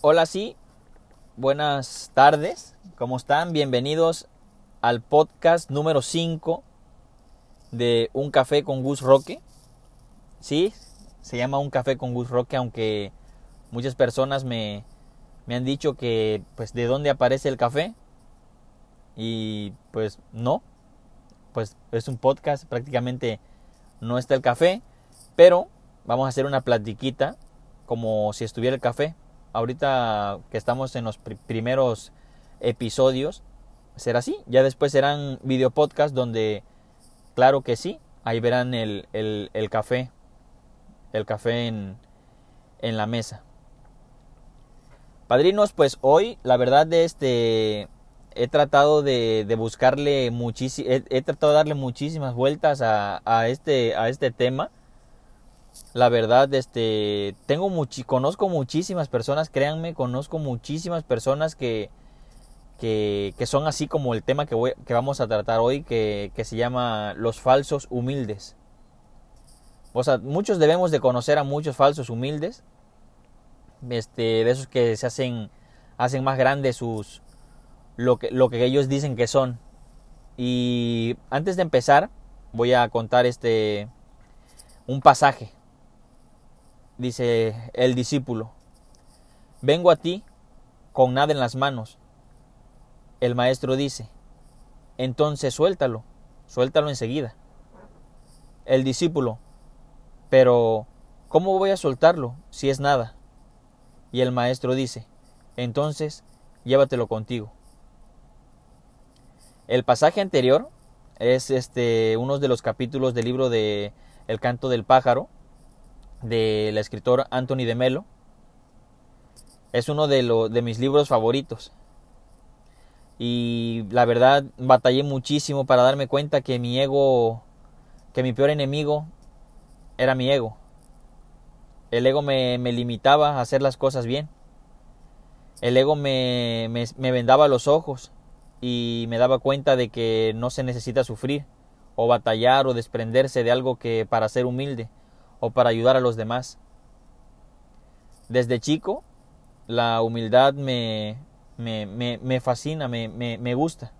Hola, sí. Buenas tardes. ¿Cómo están? Bienvenidos al podcast número 5 de Un Café con Gus Roque. Sí, se llama Un Café con Gus Roque, aunque muchas personas me, me han dicho que, pues, ¿de dónde aparece el café? Y pues no, pues es un podcast, prácticamente no está el café, pero vamos a hacer una platiquita como si estuviera el café. Ahorita que estamos en los primeros episodios, será así. Ya después serán video podcast donde, claro que sí, ahí verán el, el, el café, el café en, en la mesa. Padrinos, pues hoy, la verdad, de este, he tratado de, de buscarle muchísimo, he, tratado de darle muchísimas vueltas a, a, este, a este tema. La verdad, este, tengo conozco muchísimas personas, créanme, conozco muchísimas personas que, que, que son así como el tema que, voy, que vamos a tratar hoy, que, que se llama los falsos humildes. O sea, muchos debemos de conocer a muchos falsos humildes, este, de esos que se hacen, hacen más grandes sus, lo que, lo que ellos dicen que son. Y antes de empezar, voy a contar este, un pasaje. Dice el discípulo, vengo a ti con nada en las manos. El maestro dice, entonces suéltalo, suéltalo enseguida. El discípulo, pero ¿cómo voy a soltarlo si es nada? Y el maestro dice, entonces llévatelo contigo. El pasaje anterior es este uno de los capítulos del libro de El canto del pájaro del escritor Anthony de Melo. Es uno de, lo, de mis libros favoritos. Y la verdad batallé muchísimo para darme cuenta que mi ego, que mi peor enemigo era mi ego. El ego me, me limitaba a hacer las cosas bien. El ego me, me, me vendaba los ojos y me daba cuenta de que no se necesita sufrir o batallar o desprenderse de algo que para ser humilde o para ayudar a los demás. Desde chico la humildad me, me, me, me fascina, me, gusta.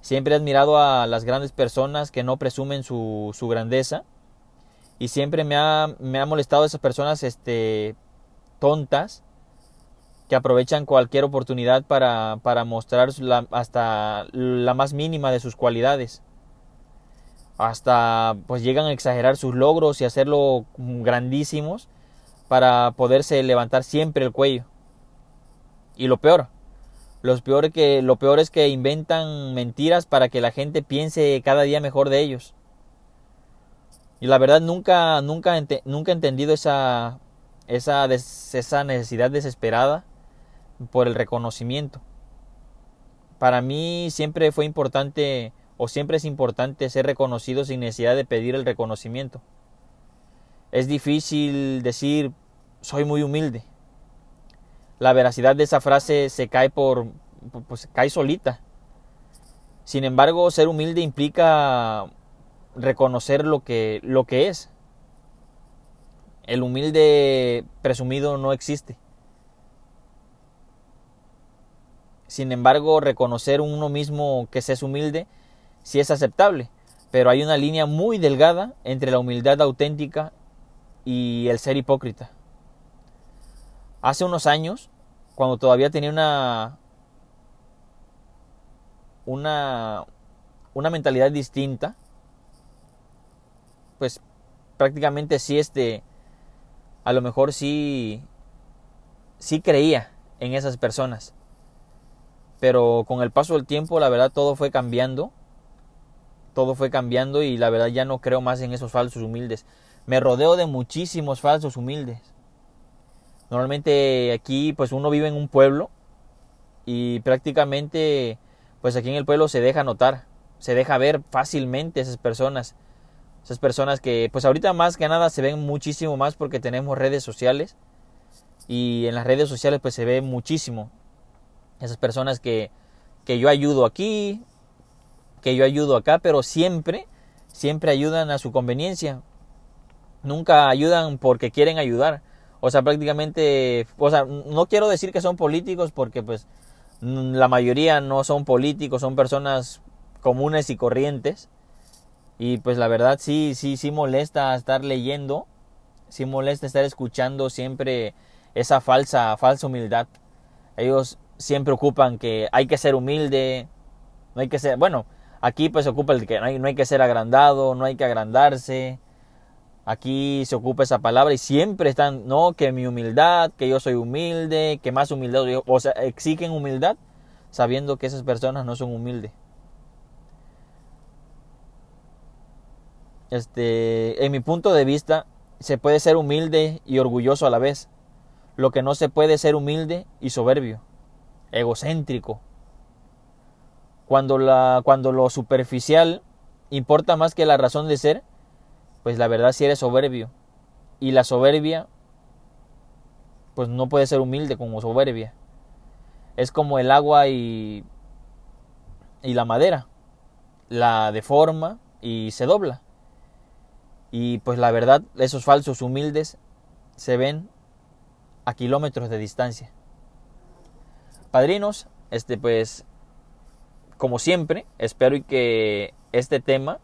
Siempre he admirado a las grandes personas que no presumen su, su grandeza y siempre me ha, me ha molestado esas personas este, tontas que aprovechan cualquier oportunidad para, para mostrar hasta la más mínima de sus cualidades. Hasta pues llegan a exagerar sus logros y hacerlo grandísimos para poderse levantar siempre el cuello. Y lo peor, los peor que, lo peor es que inventan mentiras para que la gente piense cada día mejor de ellos. Y la verdad nunca, nunca, nunca he entendido esa, esa, esa necesidad desesperada por el reconocimiento. Para mí siempre fue importante o siempre es importante ser reconocido sin necesidad de pedir el reconocimiento. Es difícil decir soy muy humilde. La veracidad de esa frase se cae por pues cae solita. Sin embargo, ser humilde implica reconocer lo que lo que es. El humilde presumido no existe. Sin embargo, reconocer uno mismo que se es humilde sí es aceptable, pero hay una línea muy delgada entre la humildad auténtica y el ser hipócrita. Hace unos años, cuando todavía tenía una una una mentalidad distinta, pues prácticamente sí este a lo mejor sí sí creía en esas personas pero con el paso del tiempo la verdad todo fue cambiando todo fue cambiando y la verdad ya no creo más en esos falsos humildes. Me rodeo de muchísimos falsos humildes. Normalmente aquí pues uno vive en un pueblo y prácticamente pues aquí en el pueblo se deja notar se deja ver fácilmente esas personas. Esas personas que pues ahorita más que nada se ven muchísimo más porque tenemos redes sociales y en las redes sociales pues se ve muchísimo. Esas personas que, que yo ayudo aquí, que yo ayudo acá, pero siempre, siempre ayudan a su conveniencia. Nunca ayudan porque quieren ayudar O sea, prácticamente, o sea, no quiero decir que son políticos porque pues la mayoría no son políticos, son personas comunes y corrientes. Y pues la verdad sí, sí, sí molesta estar leyendo, sí molesta estar escuchando siempre esa falsa, falsa humildad. Ellos siempre ocupan que hay que ser humilde, no hay que ser, bueno, aquí pues se ocupa el que no hay, no hay que ser agrandado, no hay que agrandarse, Aquí se ocupa esa palabra y siempre están, no, que mi humildad, que yo soy humilde, que más humildad, o sea, exigen humildad sabiendo que esas personas no son humildes. Este, en mi punto de vista, se puede ser humilde y orgulloso a la vez. Lo que no se puede ser humilde y soberbio, egocéntrico. Cuando, la, cuando lo superficial importa más que la razón de ser, pues la verdad si eres soberbio. Y la soberbia, pues no puede ser humilde como soberbia. Es como el agua y, y la madera. La deforma y se dobla. Y pues la verdad, esos falsos humildes se ven a kilómetros de distancia. Padrinos, este pues como siempre, espero que este tema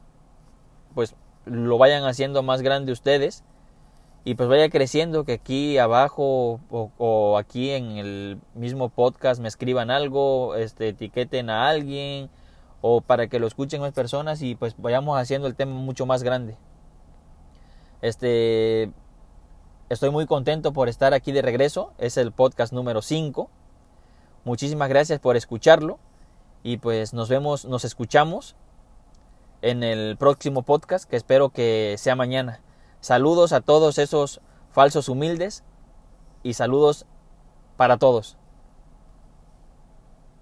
pues lo vayan haciendo más grande ustedes y pues vaya creciendo que aquí abajo o, aquí en el mismo podcast me escriban algo, este, etiqueten a alguien o para que lo escuchen más personas y pues vayamos haciendo el tema mucho más grande. Este estoy muy contento por estar aquí de regreso, es el podcast número 5. Muchísimas gracias por escucharlo y pues nos vemos, nos escuchamos en el próximo podcast que espero que sea mañana. Saludos a todos esos falsos humildes y saludos para todos.